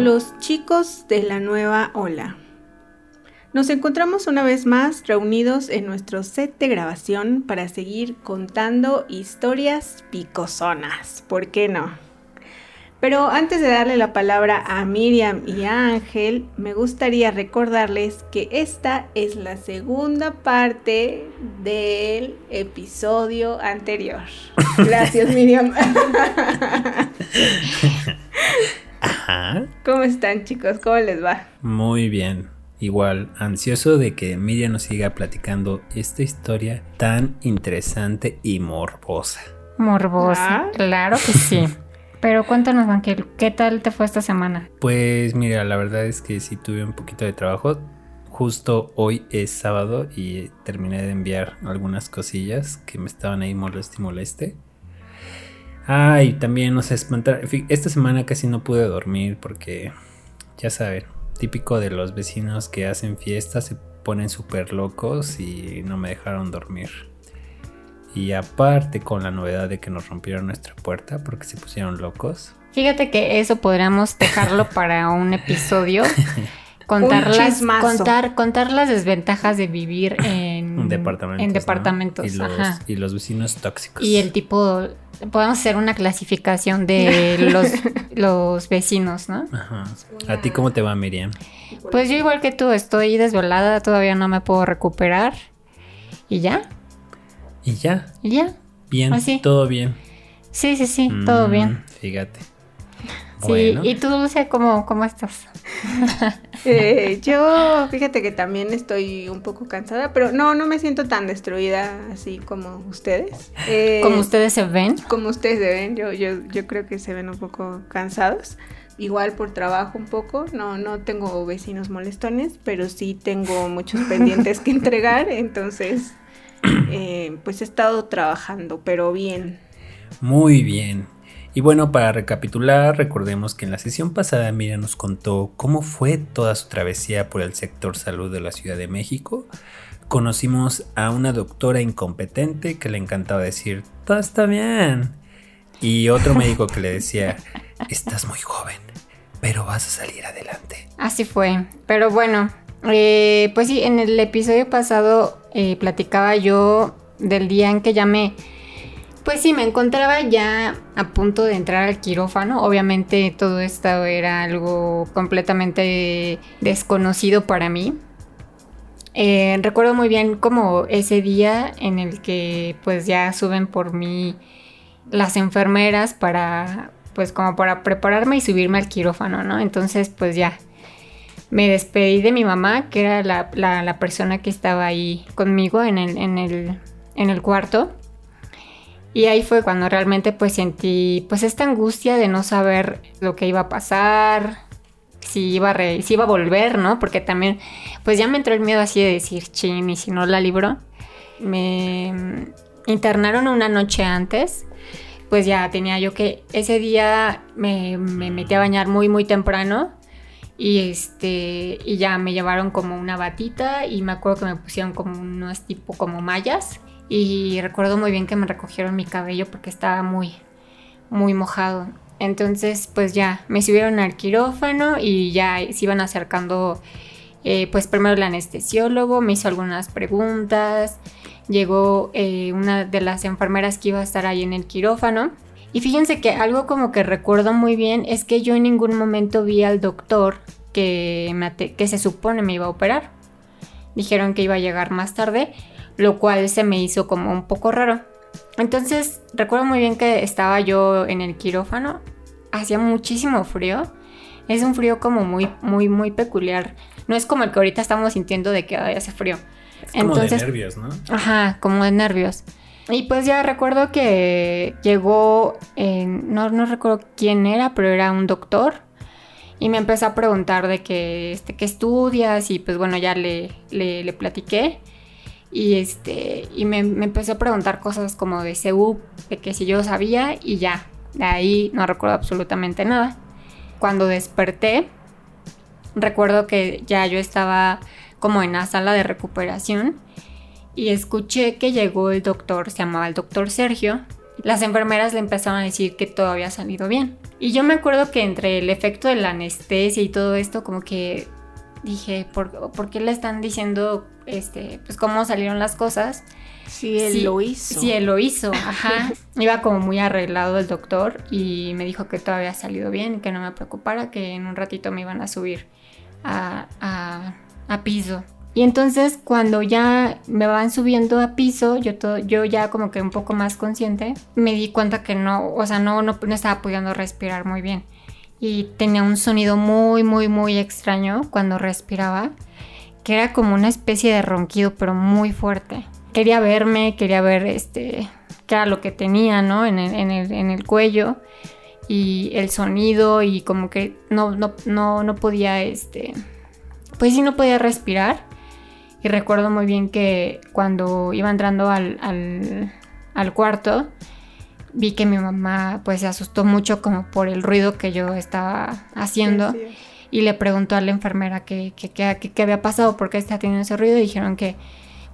Los chicos de la nueva ola. Nos encontramos una vez más reunidos en nuestro set de grabación para seguir contando historias picosonas. ¿Por qué no? Pero antes de darle la palabra a Miriam y a Ángel, me gustaría recordarles que esta es la segunda parte del episodio anterior. Gracias, Miriam. Ajá. ¿Cómo están, chicos? ¿Cómo les va? Muy bien. Igual, ansioso de que Miriam nos siga platicando esta historia tan interesante y morbosa. Morbosa, Ah. claro que sí. Pero cuéntanos, Ángel, ¿qué tal te fue esta semana? Pues mira, la verdad es que sí tuve un poquito de trabajo. Justo hoy es sábado y terminé de enviar algunas cosillas que me estaban ahí moleste y moleste. Ay, también no sé, espantar. Esta semana casi no pude dormir porque, ya saben, típico de los vecinos que hacen fiestas, se ponen súper locos y no me dejaron dormir. Y aparte con la novedad de que nos rompieron nuestra puerta porque se pusieron locos. Fíjate que eso podríamos dejarlo para un episodio. Contar, Un las, chismazo. contar, contar las desventajas de vivir en, Un departamento. en departamentos. Y, los, ajá. y los vecinos tóxicos. Y el tipo, podemos hacer una clasificación de los, los vecinos, ¿no? Ajá. ¿A ti cómo te va, Miriam? Pues yo igual que tú, estoy desvelada, todavía no me puedo recuperar. Y ya, Y ya, y ya. bien, Así. todo bien. Sí, sí, sí, todo Mm, bien. Fíjate. Sí, Bueno, y tú, Dulce, ¿cómo, cómo estás? Eh, yo, fíjate que también estoy un poco cansada, pero no, no me siento tan destruida así como ustedes. Eh, Como ustedes se ven. como ustedes se ven, yo, yo, yo creo que se ven un poco cansados. Igual por trabajo un poco, no, no tengo vecinos molestones, pero sí tengo muchos pendientes que entregar, entonces eh, pues he estado trabajando, pero bien. muy bien. Y bueno, para recapitular, recordemos que en la sesión pasada Miriam nos contó cómo fue toda su travesía por el sector salud de la Ciudad de México. Conocimos a una doctora incompetente que le encantaba decir, todo está bien. Y otro médico que le decía, estás muy joven, pero vas a salir adelante. Así fue. Pero bueno, eh, pues sí, en el episodio pasado eh, platicaba yo del día en que me... Pues sí, me encontraba ya a punto de entrar al quirófano. Obviamente todo esto era algo completamente desconocido para mí. Eh, recuerdo muy bien como ese día en el que pues ya suben por mí las enfermeras para pues como para prepararme y subirme al quirófano, ¿no? Entonces pues ya me despedí de mi mamá, que era la, la- la persona que estaba ahí conmigo en el, en el, en el cuarto. Y ahí fue cuando realmente pues sentí pues esta angustia de no saber lo que iba a pasar, si iba a, re- si iba a volver, ¿no? Porque también pues ya me entró el miedo así de decir, chin, y si no la libro. Me internaron una noche antes, pues ya tenía yo que, ese día me, me metí a bañar muy, muy temprano. Y este, y ya me llevaron como una batita y me acuerdo que me pusieron como unos tipo como mallas. Y recuerdo muy bien que me recogieron mi cabello porque estaba muy, muy mojado. Entonces, pues ya, me subieron al quirófano y ya se iban acercando, eh, pues primero el anestesiólogo, me hizo algunas preguntas, llegó eh, una de las enfermeras que iba a estar ahí en el quirófano. Y fíjense que algo como que recuerdo muy bien es que yo en ningún momento vi al doctor que, me que se supone me iba a operar. Dijeron que iba a llegar más tarde, lo cual se me hizo como un poco raro. Entonces recuerdo muy bien que estaba yo en el quirófano, hacía muchísimo frío. Es un frío como muy, muy, muy peculiar. No es como el que ahorita estamos sintiendo de que ay, hace frío. Es como de nervios, ¿no? Ajá, como de nervios. Y pues ya recuerdo que llegó, eh, no, no recuerdo quién era, pero era un doctor. Y me empezó a preguntar de que, este, qué estudias y pues bueno, ya le, le, le platiqué. Y, este, y me, me empezó a preguntar cosas como de CEU, de que si yo sabía y ya. De ahí no recuerdo absolutamente nada. Cuando desperté, recuerdo que ya yo estaba como en la sala de recuperación y escuché que llegó el doctor, se llamaba el doctor Sergio, Las enfermeras le empezaron a decir que todo había salido bien. Y yo me acuerdo que entre el efecto de la anestesia y todo esto, como que dije, ¿por, ¿por qué le están diciendo, este, pues cómo salieron las cosas? Sí, él lo hizo. Sí, él lo hizo, ajá. Iba como muy arreglado el doctor y me dijo que todo había salido bien, que no me preocupara, que en un ratito me iban a subir a, a, a piso. Y entonces cuando ya me van subiendo a piso, yo, todo, yo ya como que un poco más consciente, me di cuenta que no, o sea, no, no, no estaba pudiendo respirar muy bien. Y tenía un sonido muy, muy, muy extraño cuando respiraba, que era como una especie de ronquido, pero muy fuerte. Quería verme, quería ver este, qué lo que tenía, ¿no? En el, en el, en el cuello y el sonido y como que no, no, no, no podía, este, pues sí, no podía respirar y recuerdo muy bien que cuando iba entrando al, al, cuarto, vi que mi mamá pues se asustó mucho como por el ruido que yo estaba haciendo. Y le preguntó a la enfermera qué qué había pasado, por qué estaba teniendo ese ruido. Y dijeron que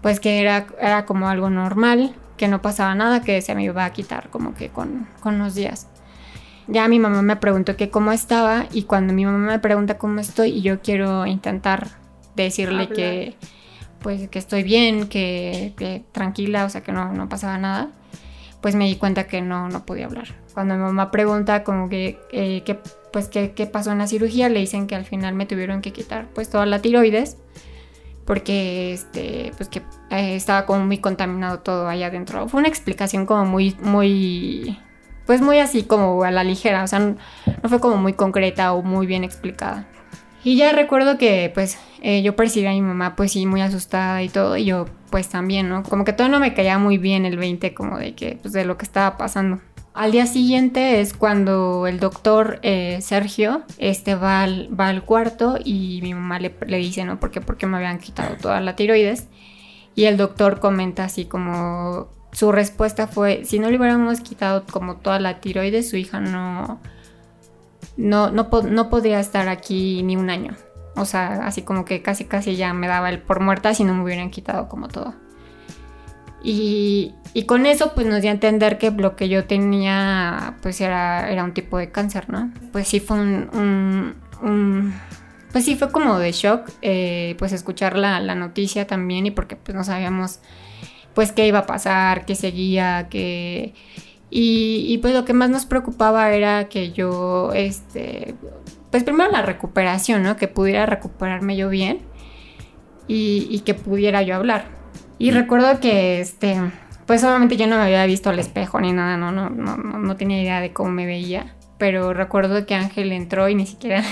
pues que era, era como algo normal, que no pasaba nada, que se me iba a quitar como que con, con los días. Ya mi mamá me preguntó que cómo estaba y cuando mi mamá me pregunta cómo estoy y yo quiero intentar decirle que pues que estoy bien, que, tranquila, o sea que no, no, pasaba nada, pues me di cuenta que no, no podía hablar. Cuando mi mamá pregunta como que, eh, pues qué, pasó en la cirugía, le dicen que al final me tuvieron que quitar pues toda la tiroides porque este pues que eh, estaba como muy contaminado todo allá adentro. Fue una explicación como muy muy pues muy así como a la ligera, o sea, no fue como muy concreta o muy bien explicada. Y ya recuerdo que pues eh, yo percibí a mi mamá pues sí muy asustada y todo, y yo pues también, ¿no? Como que todo no me caía muy bien el 20 como de que pues de lo que estaba pasando. Al día siguiente es cuando el doctor eh, Sergio este, va, al, va al cuarto y mi mamá le, le dice, ¿no? ¿Por qué? Porque me habían quitado toda la tiroides. Y el doctor comenta así como su respuesta fue, si no le hubiéramos quitado como toda la tiroides, su hija no, no, no, podría estar aquí ni un año. O sea, así como que casi casi ya me daba el por muerta si no me hubieran quitado como todo. Y, con eso pues nos dio a entender que lo que yo tenía pues era, era un tipo de cáncer, ¿no? Pues sí fue un, pues sí fue como de shock eh, pues escuchar la, la, noticia también y porque pues no sabíamos pues qué iba a pasar, qué seguía, qué y, pues lo que más nos preocupaba era que yo, este, pues primero la recuperación, ¿no? Que pudiera recuperarme yo bien y, que pudiera yo hablar. Y recuerdo que, este, pues obviamente yo no me había visto al espejo ni nada, no, no, no, no tenía idea de cómo me veía. Pero recuerdo que Ángel entró y ni siquiera,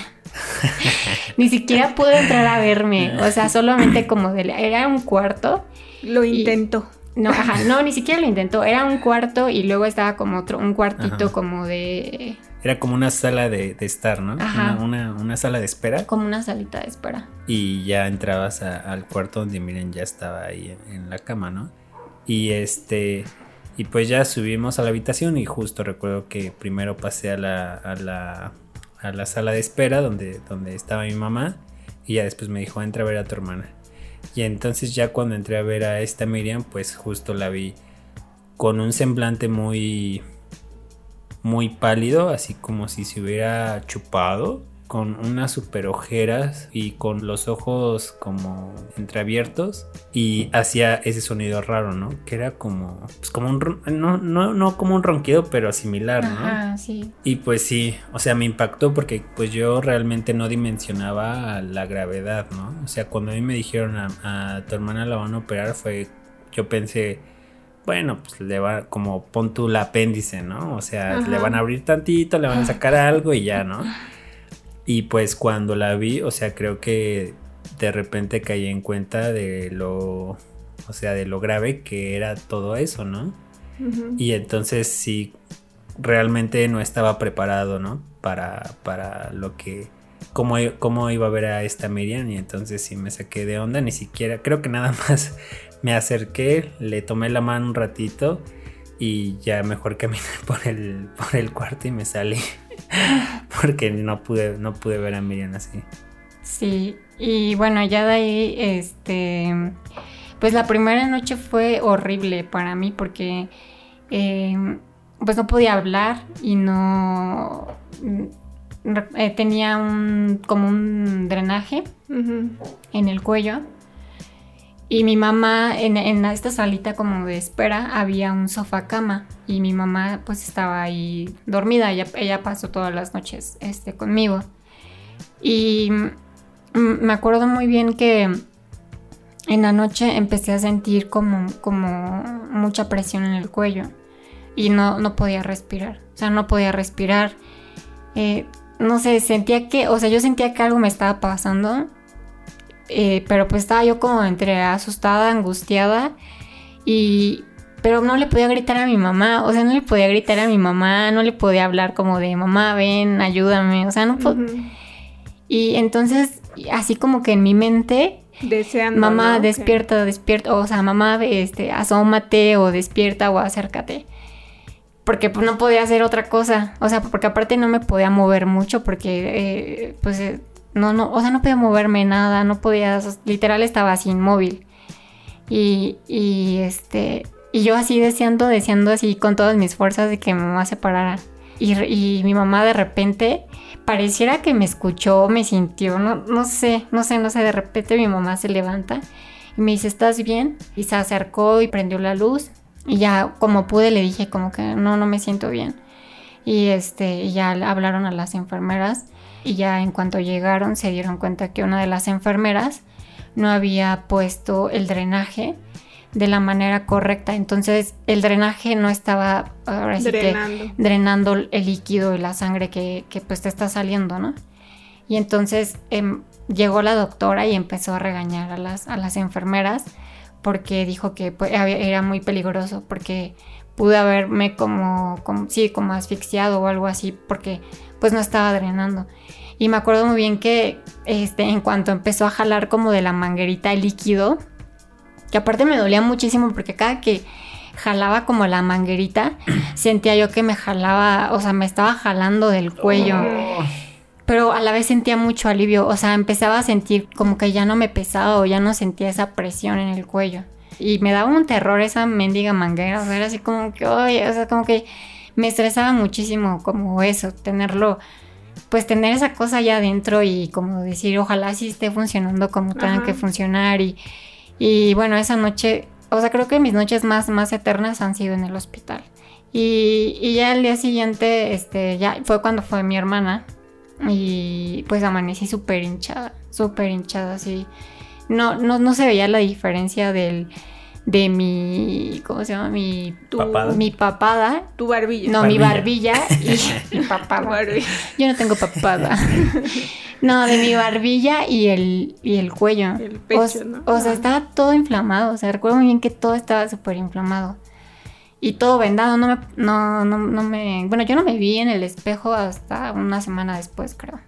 ni siquiera pudo entrar a verme. O sea, solamente como de, era un cuarto. Lo intento. No, ajá, no, ni siquiera lo intentó. Era un cuarto y luego estaba como otro, un cuartito como de. Era como una sala de, estar, ¿no? Ajá. Una, sala de espera. Como una salita de espera. Y ya entrabas al cuarto donde miren ya estaba ahí en, la cama, ¿no? Y este. Y pues ya subimos a la habitación y justo recuerdo que primero pasé a la, a la, a la sala de espera donde, donde estaba mi mamá y ya después me dijo, entra a ver a tu hermana. Y entonces ya cuando entré a ver a esta Miriam, pues justo la vi con un semblante muy muy pálido, así como si se hubiera chupado, con unas super ojeras y con los ojos como entreabiertos y hacía ese sonido raro, ¿no? Que era como, pues como un, no, no, no como un ronquido, pero similar, ¿no? Ajá, sí. Y pues sí, o sea, me impactó porque pues yo realmente no dimensionaba la gravedad, ¿no? O sea, cuando a mí me dijeron a, tu hermana la van a operar fue, yo pensé, bueno, pues le va como pon tú el apéndice, ¿no? O sea, le van a abrir tantito, le van a sacar algo y ya, ¿no? Y pues cuando la vi, o sea, creo que de repente caí en cuenta de lo, o sea, de lo grave que era todo eso, ¿no? Y entonces sí, realmente no estaba preparado, ¿no? Para, para lo que, cómo, cómo iba a ver a esta Miriam y entonces sí me saqué de onda, ni siquiera, creo que nada más me acerqué, le tomé la mano un ratito y ya mejor caminé por el, por el cuarto y me salí. porque no pude, no pude ver a Miriam así. Sí, y bueno, ya de ahí, este, pues la primera noche fue horrible para mí porque, em, pues no podía hablar y no eh, tenía un como un drenaje en el cuello. Y mi mamá, en, esta salita como de espera, había un sofá cama. Y mi mamá pues estaba ahí dormida. Ella, ella pasó todas las noches este, conmigo. Y me acuerdo muy bien que en la noche empecé a sentir como, como mucha presión en el cuello. Y no, no podía respirar. O sea, no podía respirar. Eh, no sé, sentía que, o sea, yo sentía que algo me estaba pasando, eh, pero pues estaba yo como entre asustada, angustiada, y, pero no le podía gritar a mi mamá, o sea, no le podía gritar a mi mamá, no le podía hablar como de mamá, ven, ayúdame, o sea, no puedo. Y entonces, así como que en mi mente, Deseando, mamá, despierta, despierta, o sea, mamá, este, asómate o despierta o acércate porque pues, no podía hacer otra cosa. O sea, porque aparte no me podía mover mucho porque, eh, pues, eh, no, no, o sea, no podía moverme nada, no podía, literal estaba así inmóvil. Y, y este, y yo así deseando, deseando así con todas mis fuerzas de que mi mamá se parara. Y, y mi mamá de repente pareciera que me escuchó, me sintió, no, no sé, no sé, no sé, de repente mi mamá se levanta y me dice, ¿estás bien? Y se acercó y prendió la luz y ya como pude le dije como que no, no me siento bien. Y este, ya hablaron a las enfermeras y ya en cuanto llegaron se dieron cuenta que una de las enfermeras no había puesto el drenaje de la manera correcta. Entonces el drenaje no estaba ahora sí drenando. Que, drenando el líquido y la sangre que, que, pues te está saliendo, ¿no? Y entonces em, llegó la doctora y empezó a regañar a las, a las enfermeras porque dijo que pues, era muy peligroso, porque pude haberme como, como, sí, como asfixiado o algo así, porque pues no estaba drenando. Y me acuerdo muy bien que este, en cuanto empezó a jalar como de la manguerita el líquido, que aparte me dolía muchísimo porque cada que jalaba como la manguerita, sentía yo que me jalaba, o sea, me estaba jalando del cuello. Oh pero a la vez sentía mucho alivio, o sea, empezaba a sentir como que ya no me pesaba o ya no sentía esa presión en el cuello. Y me daba un terror esa mendiga manguera, o sea, era así como que, oye, o sea, como que me estresaba muchísimo como eso, tenerlo, pues tener esa cosa allá adentro y como decir, ojalá sí esté funcionando como tenga que funcionar y, y bueno, esa noche, o sea, creo que mis noches más, más eternas han sido en el hospital. Y, y ya el día siguiente, este, ya fue cuando fue mi hermana, y pues amanecí súper hinchada, súper hinchada, así. No, no, no se veía la diferencia del de mi ¿cómo se llama? mi papada. mi papada, tu barbilla. No, mi barbilla y mi papada. Yo no tengo papada. no, de mi barbilla y el y el cuello. El pecho, ¿no? O sea, estaba todo inflamado, o sea, recuerdo muy bien que todo estaba súper inflamado y todo vendado, no me, no, no, no me, bueno, yo no me vi en el espejo hasta una semana después, creo.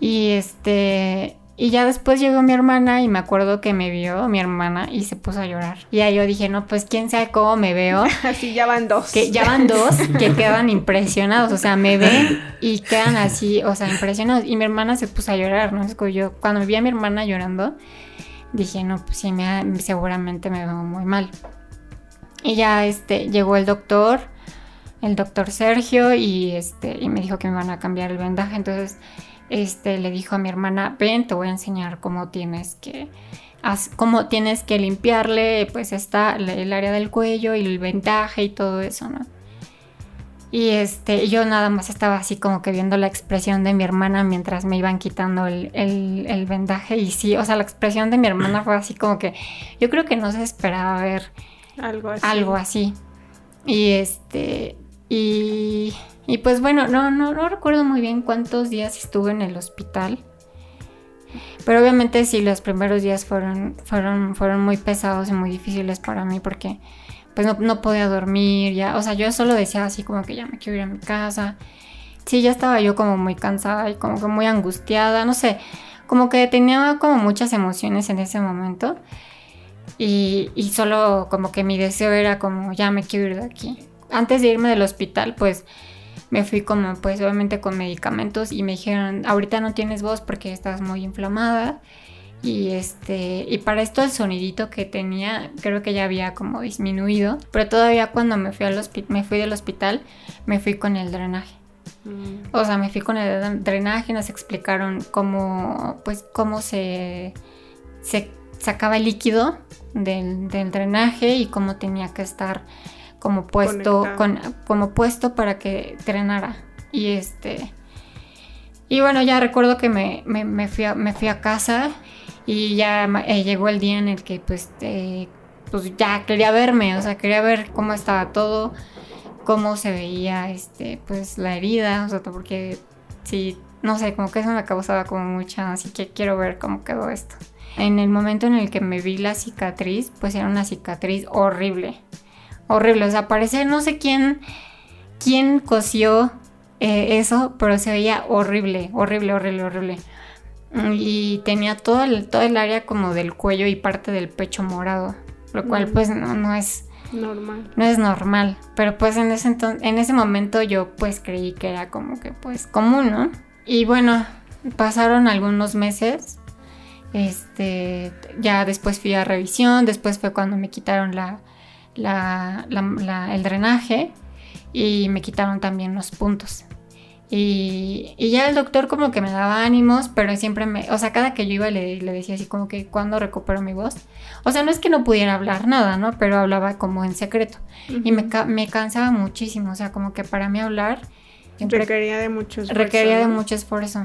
Y este, y ya después llegó mi hermana y me acuerdo que me vio mi hermana y se puso a llorar. Y ahí yo dije, no, pues quién sabe cómo me veo. Así ya van dos. Que ya van dos que quedan impresionados. O sea, me ven y quedan así, o sea, impresionados. Y mi hermana se puso a llorar, ¿no? Es que yo, cuando me vi a mi hermana llorando, dije, no, pues sí, me, seguramente me veo muy mal. Y ya este, llegó el doctor, el doctor Sergio, y, este, y me dijo que me van a cambiar el vendaje. Entonces este, le dijo a mi hermana, ven, te voy a enseñar cómo tienes que, cómo tienes que limpiarle, pues está el área del cuello y el vendaje y todo eso, ¿no? Y este, yo nada más estaba así como que viendo la expresión de mi hermana mientras me iban quitando el, el, vendaje. Y sí, o sea, la expresión de mi hermana fue así como que yo creo que no se esperaba ver algo así. Algo así. Y este. Y, y pues bueno, no, no, no recuerdo muy bien cuántos días estuve en el hospital. Pero obviamente sí, los primeros días fueron, fueron, fueron muy pesados y muy difíciles para mí porque pues no, no, podía dormir, ya, o sea, yo solo decía así como que ya me quiero ir a mi casa. Sí, ya estaba yo como muy cansada y como que muy angustiada, no sé, como que tenía como muchas emociones en ese momento. Y, solo como que mi deseo era como ya me quiero ir de aquí. Antes de irme del hospital, pues me fui como pues obviamente con medicamentos y me dijeron, ahorita no tienes voz porque estás muy inflamada Y este, y para esto el sonidito que tenía, creo que ya había como disminuido. Pero todavía cuando me fui al me fui del hospital, me fui con el drenaje. Mm. O sea, me fui con el drenaje, nos explicaron cómo, pues, cómo se, se sacaba el líquido del, drenaje y cómo tenía que estar como puesto, con, como puesto para que drenara. Y este. Y bueno, ya recuerdo que me, me, fui, a, me fui a casa y ya eh, llegó el día en el que pues, eh, pues ya quería verme, o sea, quería ver cómo estaba todo, cómo se veía este, pues la herida, o sea, porque sí, no sé, como que eso me causaba como mucha, así que quiero ver cómo quedó esto. En el momento en el que me vi la cicatriz, pues era una cicatriz horrible, horrible, o sea, parece, no sé quién, quién cosió eh, eso, pero se veía horrible, horrible, horrible, horrible. Y tenía todo el, todo el área como del cuello y parte del pecho morado, lo cual mm. pues no, no es normal. No es normal, pero pues en ese, en ese momento yo pues creí que era como que pues común, ¿no? Y bueno, pasaron algunos meses, este, ya después fui a revisión, después fue cuando me quitaron la, la, el drenaje y me quitaron también los puntos. Y, ya el doctor como que me daba ánimos, pero siempre me, o sea, cada que yo iba le, le decía así como que cuando recupero mi voz. O sea, no es que no pudiera hablar nada, ¿no? Pero hablaba como en secreto. Y me, me, cansaba muchísimo, o sea, como que para mí hablar... Requería de mucho esfuerzo. Requería de mucho esfuerzo.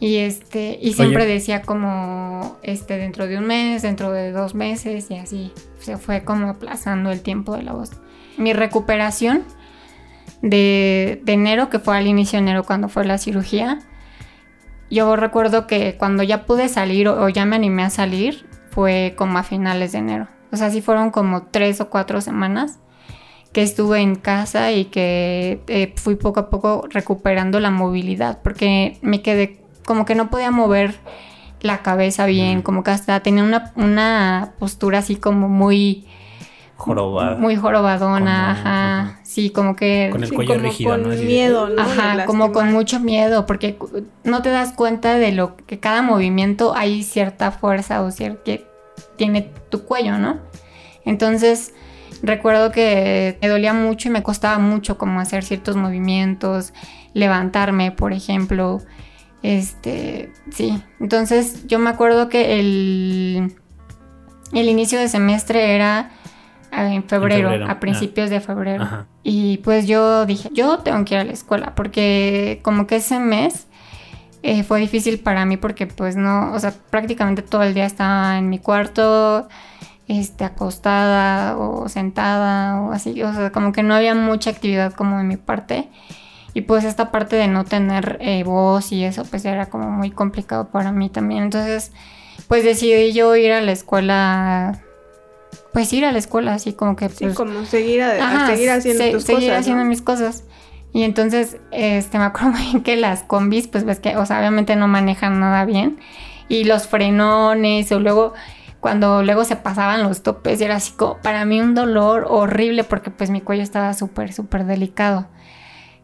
Y este, y siempre decía como este dentro de un mes, dentro de dos meses y así. Se fue como aplazando el tiempo de la voz. Mi recuperación de, enero, que fue al inicio de enero cuando fue la cirugía, yo recuerdo que cuando ya pude salir o, ya me animé a salir, fue como a finales de enero. O sea, sí fueron como tres o cuatro semanas que estuve en casa y que eh, fui poco a poco recuperando la movilidad, porque me quedé como que no podía mover la cabeza bien, como que hasta tenía una, una postura así como muy jorobada. Muy jorobadona, ajá. Sí, como que. Con el cuello rígido, con miedo, ¿no? Ajá, como con mucho miedo, porque no te das cuenta de lo que cada movimiento hay cierta fuerza o cierta que tiene tu cuello, ¿no? Entonces, recuerdo que me dolía mucho y me costaba mucho como hacer ciertos movimientos, levantarme, por ejemplo. Este, sí. Entonces, yo me acuerdo que el, el inicio de semestre era en febrero, a principios de febrero. Y pues yo dije, yo tengo que ir a la escuela porque como que ese mes eh, fue difícil para mí porque pues no, o sea, prácticamente todo el día estaba en mi cuarto, este, acostada o sentada o así, o sea, como que no había mucha actividad como en mi parte. Y pues esta parte de no tener eh, voz y eso pues era como muy complicado para mí también. Entonces pues decidí yo ir a la escuela pues ir a la escuela, así como que... sí, pues, como seguir, seguir haciendo tus seguir haciendo mis cosas. Y entonces, este, me acuerdo muy que las combis, pues ves que, o sea, obviamente no manejan nada bien. Y los frenones, o luego, cuando luego se pasaban los topes, era así como, para mí un dolor horrible porque pues mi cuello estaba súper, súper delicado.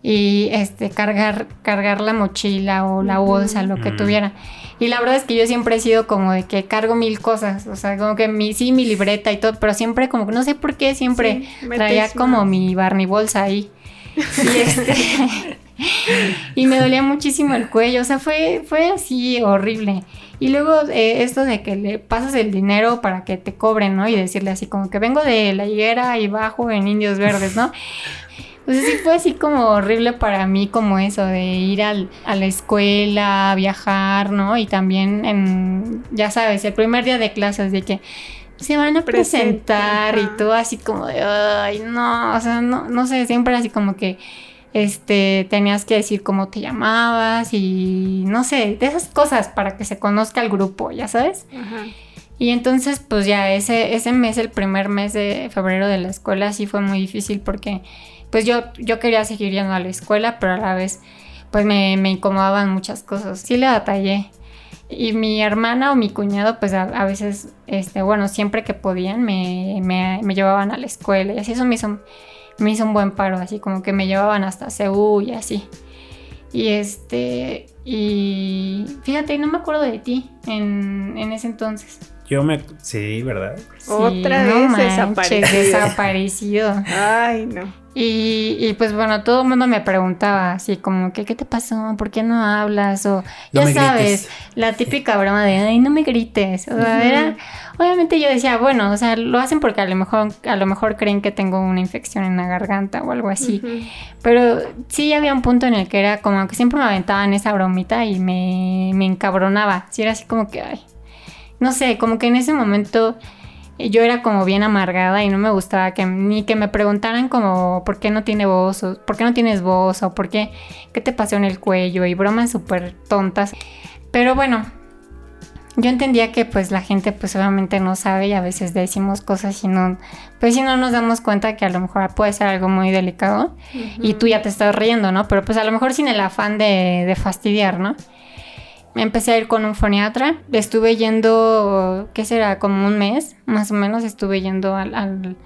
Y este, cargar, cargar la mochila o la bolsa, lo que tuviera. Y la verdad es que yo siempre he sido como de que cargo mil cosas, o sea, como que mi, sí, mi libreta y todo, pero siempre como no sé por qué, siempre traía como mi Barney bolsa ahí. Y, este, y me dolía muchísimo el cuello, o sea, fue, fue así horrible. Y luego eh, esto de que le pasas el dinero para que te cobren, ¿no? Y decirle así como que vengo de la higuera y bajo en Indios Verdes, ¿no? Pues sí fue así como horrible para mí como eso de ir al, a la escuela, viajar, ¿no? Y también en, ya sabes, el primer día de clases de que se van a presentar y todo así como de, ay, no, o sea, no, no sé, siempre así como que este, tenías que decir cómo te llamabas y no sé, de esas cosas para que se conozca el grupo, ya sabes. Y entonces, pues ya ese, ese mes, el primer mes de febrero de la escuela, sí fue muy difícil porque pues yo, yo quería seguir yendo a la escuela, pero a la vez pues me, incomodaban muchas cosas. Sí le batallé. Y mi hermana o mi cuñado, pues a, veces, este, bueno, siempre que podían, me, llevaban a la escuela y así eso me hizo, me hizo un buen paro, así como que me llevaban hasta Seúl y así. Y este, y fíjate, no me acuerdo de ti en, en ese entonces. Yo me... Sí, ¿verdad? Sí, Otra no vez manches, desaparecido. desaparecido. Ay, no. Y, y, pues bueno, todo el mundo me preguntaba así como que qué te pasó, por qué no hablas o No ya sabes, grites. la típica broma de ay no me grites. O sea, era obviamente yo decía, bueno, o sea, lo hacen porque a lo mejor a lo mejor creen que tengo una infección en la garganta o algo así. Pero sí había un punto en el que era como que siempre me aventaban esa bromita y me, me encabronaba. Sí, era así como que, ay, no sé, como que en ese momento yo era como bien amargada y no me gustaba que ni que me preguntaran como por qué no tiene voz o por qué no tienes voz o por qué, qué te pasó en el cuello y bromas súper tontas. Pero bueno, yo entendía que pues la gente pues obviamente no sabe y a veces decimos cosas y no, pues si no nos damos cuenta que a lo mejor puede ser algo muy delicado y tú ya te estás riendo, ¿no? Pero pues a lo mejor sin el afán de, de fastidiar, ¿no? Empecé a ir con un foniatra, estuve yendo, ¿qué será? Como un mes, más o menos estuve yendo al- al-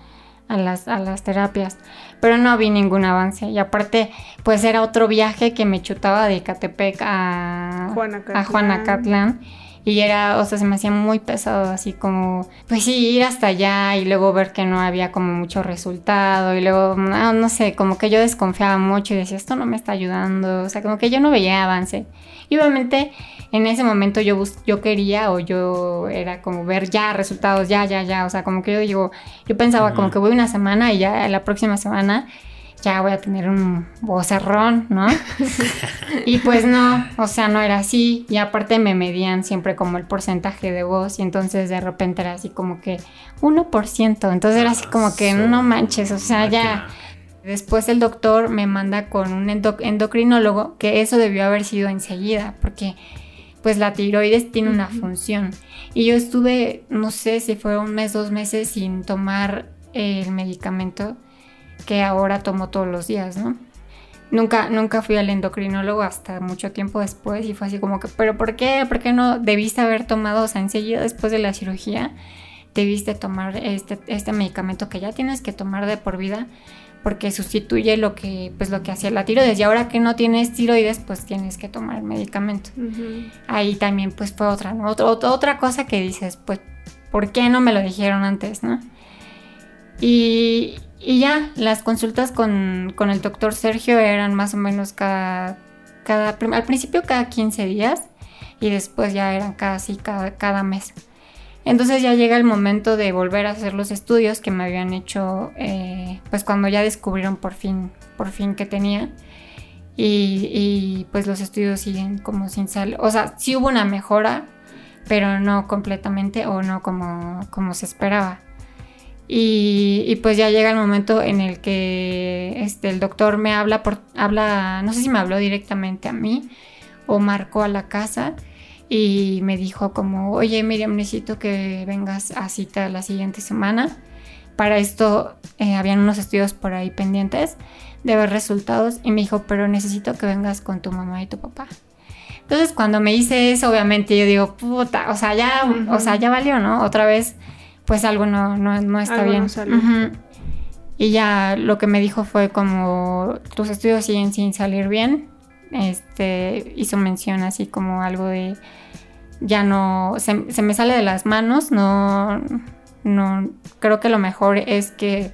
a, las, a las terapias, pero no vi ningún avance. Y aparte, pues era otro viaje que me chutaba de Catepec a Juanacatlán. a Juanacatlán. Y era, o sea, se me hacía muy pesado, así como, pues sí, ir hasta allá y luego ver que no había como mucho resultado y luego, no, no sé, como que yo desconfiaba mucho y decía, esto no me está ayudando, o sea, como que yo no veía avance. Y obviamente en ese momento yo, yo quería o yo era como ver ya resultados, ya, ya, ya, o sea, como que yo digo, yo pensaba como que voy una semana y ya la próxima semana ya voy a tener un vocerrón, ¿no? Y pues no, o sea, no era así. Y aparte me medían siempre como el porcentaje de voz. Y entonces de repente era así como que 1%. Entonces era así como que no manches, o sea, ya. Después el doctor me manda con un endo- endocrinólogo, que eso debió haber sido enseguida, porque pues la tiroides tiene una función. Y yo estuve, no sé si fue un mes, dos meses sin tomar el medicamento que ahora tomo todos los días, ¿no? Nunca, nunca fui al endocrinólogo hasta mucho tiempo después y fue así como que, pero ¿por qué? ¿Por qué no debiste haber tomado, o sea, enseguida después de la cirugía, debiste tomar este, este medicamento que ya tienes que tomar de por vida? Porque sustituye lo que, pues, lo que hacía la tiroides. Y ahora que no tienes tiroides, pues tienes que tomar medicamento. Ahí también, pues, fue otra, ¿no? Otra, otra- otra cosa que dices, pues, ¿por qué no me lo dijeron antes, no? Y, y ya, las consultas con, con el doctor Sergio eran más o menos cada, cada, al principio cada 15 días y después ya eran casi cada, cada mes. Entonces ya llega el momento de volver a hacer los estudios que me habían hecho, eh, pues cuando ya descubrieron por fin, por fin que tenía. Y, y, pues los estudios siguen como sin sal. O sea, sí hubo una mejora, pero no completamente o no como, como se esperaba. Y, y pues ya llega el momento en el que este, el doctor me habla, por, habla, no sé si me habló directamente a mí o marcó a la casa y me dijo como, oye Miriam, necesito que vengas a cita la siguiente semana. Para esto eh, habían unos estudios por ahí pendientes de ver resultados y me dijo, pero necesito que vengas con tu mamá y tu papá. Entonces cuando me hice eso, obviamente yo digo, puta, o sea, ya, o sea, ya valió, ¿no? Otra vez, pues algo no, no, no está Algo bien. no salió. Ujú. Y ya lo que me dijo fue como, tus estudios siguen sin salir bien. Este, hizo mención así como algo de, ya no, se, se me sale de las manos, no, no, creo que lo mejor es que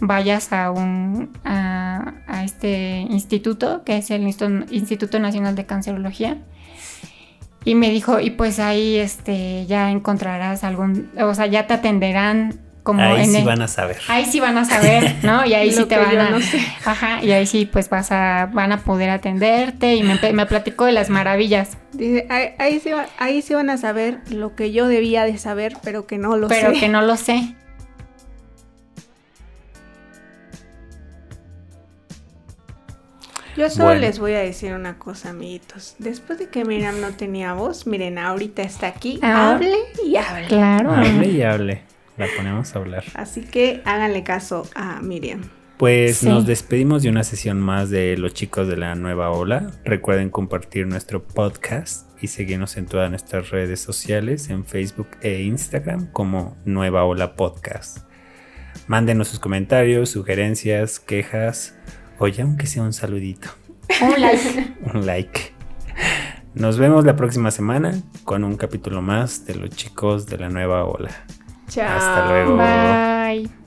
vayas a un a, a este instituto que es el Instituto Nacional de Cancerología y me dijo y pues ahí este ya encontrarás algún o sea ya te atenderán como Ahí en sí el- van a saber. ahí sí van a saber no y ahí sí te van a no sé. ajá y ahí sí pues vas a van a poder atenderte y me, me platicó de las maravillas Dice, ahí, ahí sí va- ahí sí van a saber lo que yo debía de saber, pero que no lo pero sé. que no lo sé Yo solo Bueno. les voy a decir una cosa, amiguitos. Después de que Miriam no tenía voz, miren, ahorita está aquí, Ah. hable y hable. claro Hable y hable. La ponemos a hablar. Así que háganle caso a Miriam. Pues Sí. nos despedimos de una sesión más de los chicos de la nueva ola. Recuerden compartir nuestro podcast y seguirnos en todas nuestras redes sociales, en Facebook e Instagram como Nueva Ola Podcast. Mándenos sus comentarios, sugerencias, quejas o ya aunque sea un saludito. Un like. un like. Nos vemos la próxima semana con un capítulo más de los chicos de la nueva ola. Chao. Hasta luego. Bye.